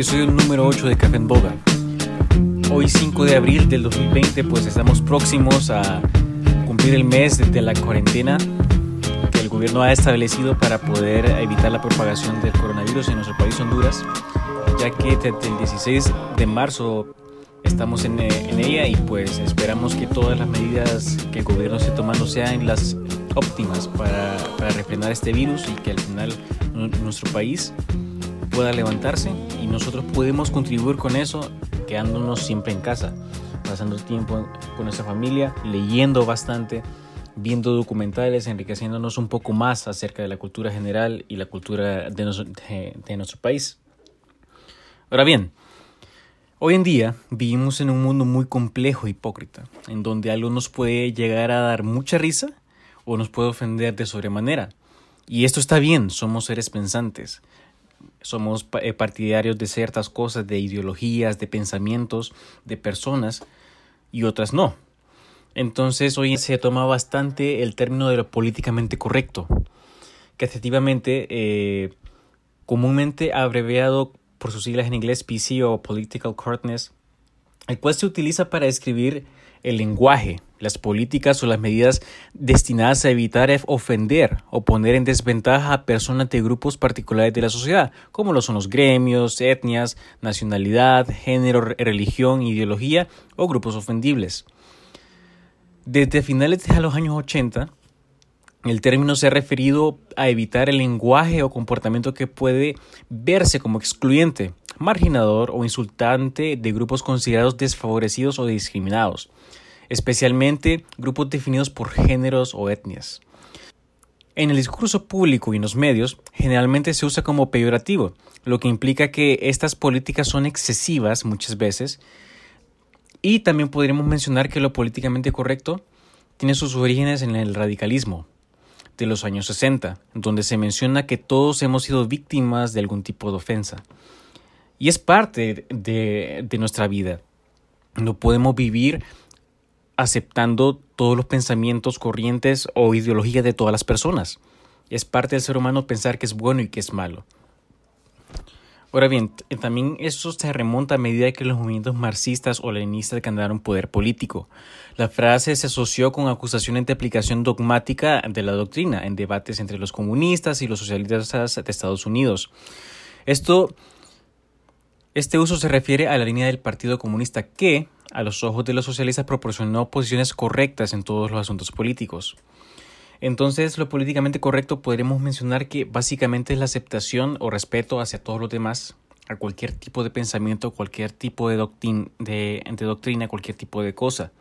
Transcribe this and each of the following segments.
episodio número 8 de Café en Boga. Hoy 5 de abril del 2020 pues estamos próximos a cumplir el mes de la cuarentena que el gobierno ha establecido para poder evitar la propagación del coronavirus en nuestro país Honduras, ya que desde el 16 de marzo estamos en, en, ella y pues esperamos que todas las medidas que el gobierno esté tomando sean las óptimas para, para refrenar este virus y que al final nuestro país pueda levantarse y nosotros podemos contribuir con eso quedándonos siempre en casa, pasando tiempo con nuestra familia, leyendo bastante, viendo documentales, enriqueciéndonos un poco más acerca de la cultura general y la cultura de, nuestro país. Ahora bien, Hoy en día vivimos en un mundo muy complejo e hipócrita, en donde algo nos puede llegar a dar mucha risa o nos puede ofender de sobremanera. Y esto está bien, somos seres pensantes, somos eh, partidarios de ciertas cosas, de ideologías, de pensamientos, de personas y otras no. Entonces hoy se toma bastante el término de lo políticamente correcto, que efectivamente eh, comúnmente abreviado por sus siglas en inglés PC o Political Correctness, el cual se utiliza para describir el lenguaje, las políticas o las medidas destinadas a evitar ofender o poner en desventaja a personas de grupos particulares de la sociedad, como lo son los gremios, etnias, nacionalidad, género, religión, ideología o grupos ofendibles. Desde finales de los años 80, el término se ha referido a evitar el lenguaje o comportamiento que puede verse como excluyente, marginador o insultante de grupos considerados desfavorecidos o discriminados, especialmente grupos definidos por géneros o etnias. En el discurso público y en los medios generalmente se usa como peyorativo, lo que implica que estas políticas son excesivas muchas veces y también podríamos mencionar que lo políticamente correcto tiene sus orígenes en el radicalismo, de los años 60, donde se menciona que todos hemos sido víctimas de algún tipo de ofensa. Y es parte de, nuestra vida. No podemos vivir aceptando todos los pensamientos, corrientes o ideologías de todas las personas. Es parte del ser humano pensar que es bueno y que es malo. Ahora bien, también eso se remonta a medida que los movimientos marxistas o leninistas ganaron poder político. La frase se asoció con acusaciones de aplicación dogmática de la doctrina en debates entre los comunistas y los socialistas de Estados Unidos. Esto, este uso se refiere a la línea del Partido Comunista que, a los ojos de los socialistas, proporcionó posiciones correctas en todos los asuntos políticos. Entonces, lo políticamente correcto podremos mencionar que básicamente es la aceptación o respeto hacia todos los demás, a cualquier tipo de pensamiento, cualquier tipo de, de, de doctrina, cualquier tipo de cosa.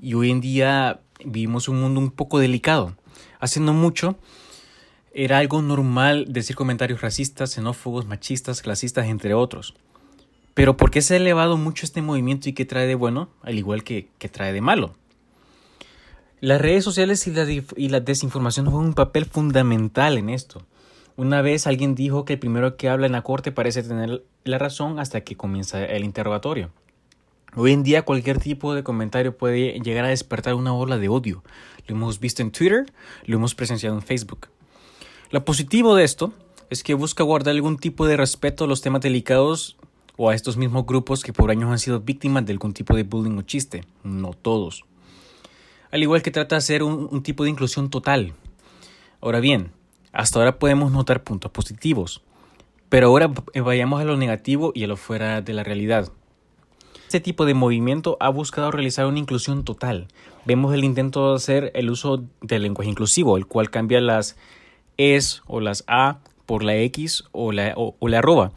Y hoy en día vivimos un mundo un poco delicado. Hace no mucho era algo normal decir comentarios racistas, xenófobos, machistas, clasistas, entre otros. Pero ¿por qué se ha elevado mucho este movimiento y qué trae de bueno, al igual que, que trae de malo? Las redes sociales y la, y la desinformación juegan un papel fundamental en esto. Una vez alguien dijo que el primero que habla en la corte parece tener la razón hasta que comienza el interrogatorio. Hoy en día cualquier tipo de comentario puede llegar a despertar una ola de odio. Lo hemos visto en Twitter, lo hemos presenciado en Facebook. Lo positivo de esto es que busca guardar algún tipo de respeto a los temas delicados o a estos mismos grupos que por años han sido víctimas de algún tipo de bullying o chiste. No todos al igual que trata de hacer un, tipo de inclusión total. Ahora bien, hasta ahora podemos notar puntos positivos, pero ahora vayamos a lo negativo y a lo fuera de la realidad. Este tipo de movimiento ha buscado realizar una inclusión total. Vemos el intento de hacer el uso del lenguaje inclusivo, el cual cambia las es o las a por la x o la, o la arroba,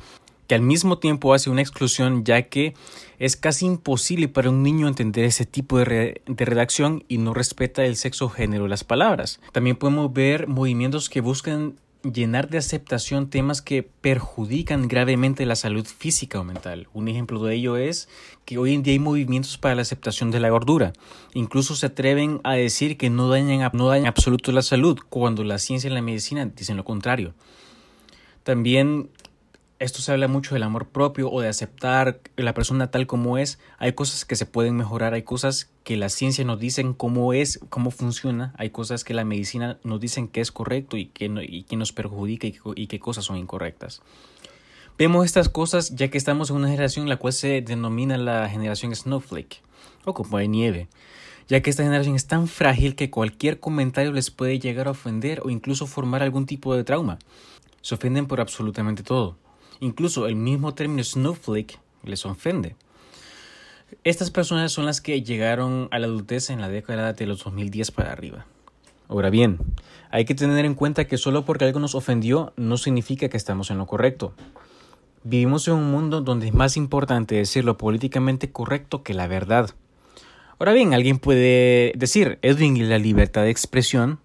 que al mismo tiempo hace una exclusión ya que es casi imposible para un niño entender ese tipo de, redacción y no respeta el sexo género de las palabras. También podemos ver movimientos que buscan llenar de aceptación temas que perjudican gravemente la salud física o mental. Un ejemplo de ello es que hoy en día hay movimientos para la aceptación de la gordura. Incluso se atreven a decir que no dañan, no dañan absoluto la salud, cuando la ciencia y la medicina dicen lo contrario. También esto se habla mucho del amor propio o de aceptar la persona tal como es. Hay cosas que se pueden mejorar, hay cosas que la ciencia nos dicen cómo es, cómo funciona, hay cosas que la medicina nos dicen que es correcto y que, nos perjudica y, y qué cosas son incorrectas. Vemos estas cosas ya que estamos en una generación en la cual se denomina la generación Snowflake o como de nieve, ya que esta generación es tan frágil que cualquier comentario les puede llegar a ofender o incluso formar algún tipo de trauma. Se ofenden por absolutamente todo. Incluso el mismo término Snowflake les ofende. Estas personas son las que llegaron a la adultez en la década de los 2010 para arriba. Ahora bien, hay que tener en cuenta que solo porque algo nos ofendió no significa que estamos en lo correcto. Vivimos en un mundo donde es más importante decir lo políticamente correcto que la verdad. Ahora bien, alguien puede decir, Edwin, la libertad de expresión.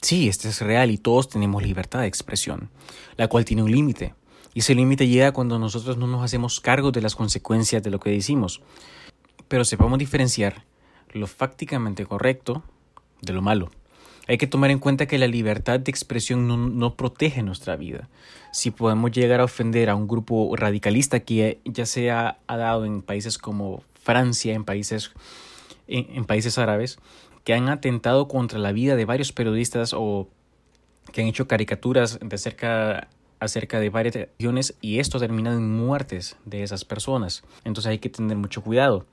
Sí, este es real y todos tenemos libertad de expresión, la cual tiene un límite. Y ese límite llega cuando nosotros no nos hacemos cargo de las consecuencias de lo que decimos. Pero sepamos diferenciar lo fácticamente correcto de lo malo. Hay que tomar en cuenta que la libertad de expresión no, protege nuestra vida. Si podemos llegar a ofender a un grupo radicalista que ya se ha, dado en países como Francia, en países, en, países árabes, que han atentado contra la vida de varios periodistas o que han hecho caricaturas de acerca, acerca de varias regiones y esto ha terminado en muertes de esas personas. Entonces hay que tener mucho cuidado.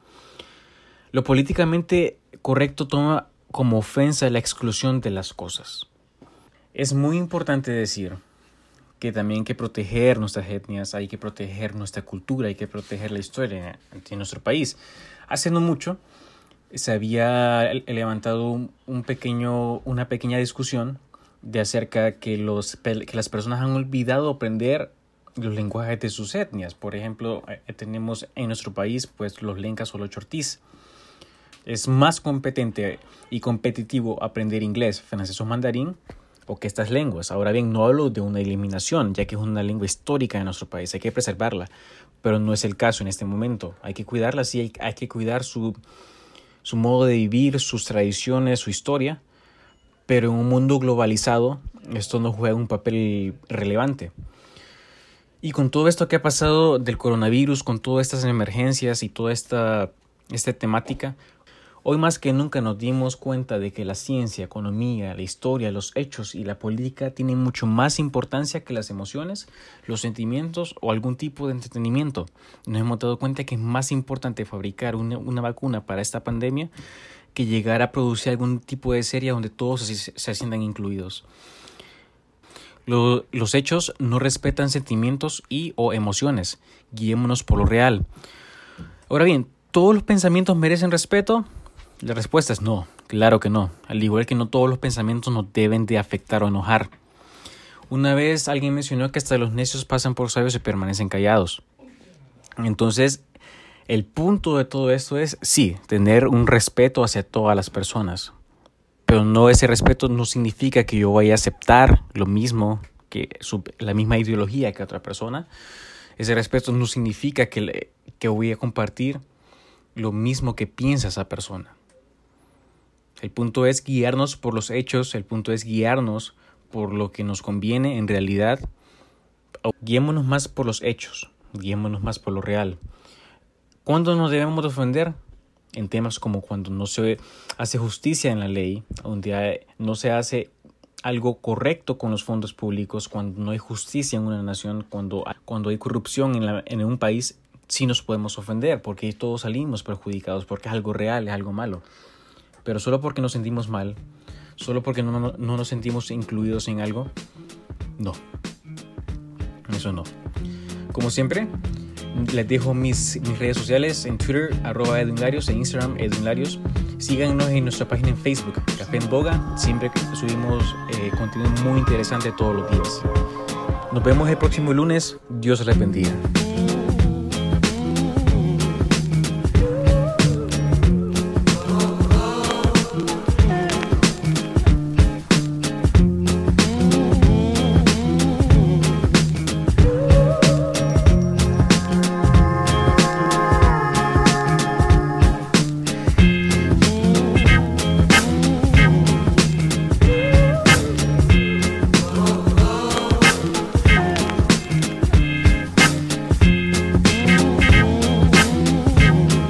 Lo políticamente correcto toma como ofensa la exclusión de las cosas. Es muy importante decir que también hay que proteger nuestras etnias, hay que proteger nuestra cultura, hay que proteger la historia de nuestro país. Hace no mucho se había levantado un pequeño, una pequeña discusión de acerca que, los, que las personas han olvidado aprender los lenguajes de sus etnias. Por ejemplo, eh, tenemos en nuestro país pues los lencas o los chortís. Es más competente y competitivo aprender inglés, francés o mandarín o que estas lenguas. Ahora bien, no hablo de una eliminación, ya que es una lengua histórica de nuestro país, hay que preservarla, pero no es el caso en este momento. Hay que cuidarla, sí, hay, hay que cuidar su, su modo de vivir, sus tradiciones, su historia, pero en un mundo globalizado esto no juega un papel relevante. Y con todo esto que ha pasado del coronavirus, con todas estas emergencias y toda esta, esta temática, Hoy más que nunca nos dimos cuenta de que la ciencia, economía, la historia, los hechos y la política tienen mucho más importancia que las emociones, los sentimientos o algún tipo de entretenimiento. Nos hemos dado cuenta que es más importante fabricar una, vacuna para esta pandemia que llegar a producir algún tipo de serie donde todos se, se sientan incluidos. los hechos no respetan sentimientos y o emociones. Guiémonos por lo real. Ahora bien, ¿todos los pensamientos merecen respeto? La respuesta es no, claro que no. Al igual que no todos los pensamientos nos deben de afectar o enojar. Una vez alguien mencionó que hasta los necios pasan por sabios y permanecen callados. Entonces, el punto de todo esto es, sí, tener un respeto hacia todas las personas. Pero no ese respeto no significa que yo vaya a aceptar lo mismo, que la misma ideología que otra persona. Ese respeto no significa que, que voy a compartir lo mismo que piensa esa persona. El punto es guiarnos por los hechos, el punto es guiarnos por lo que nos conviene en realidad. Guiémonos más por los hechos, guiémonos más por lo real. ¿Cuándo nos debemos defender? En temas como cuando no se hace justicia en la ley, donde no se hace algo correcto con los fondos públicos, cuando no hay justicia en una nación, cuando, cuando hay corrupción en, la, en un país, sí nos podemos ofender, porque todos salimos perjudicados, porque es algo real, es algo malo. Pero solo porque nos sentimos mal, solo porque no, nos sentimos incluidos en algo, no. Eso no. Como siempre, les dejo mis, mis redes sociales en Twitter, arroba Edwinlarios, en Instagram, Edwinlarios. Síganos en nuestra página en Facebook, Café en Boga. Siempre subimos eh, contenido muy interesante todos los días. Nos vemos el próximo lunes. Dios les bendiga.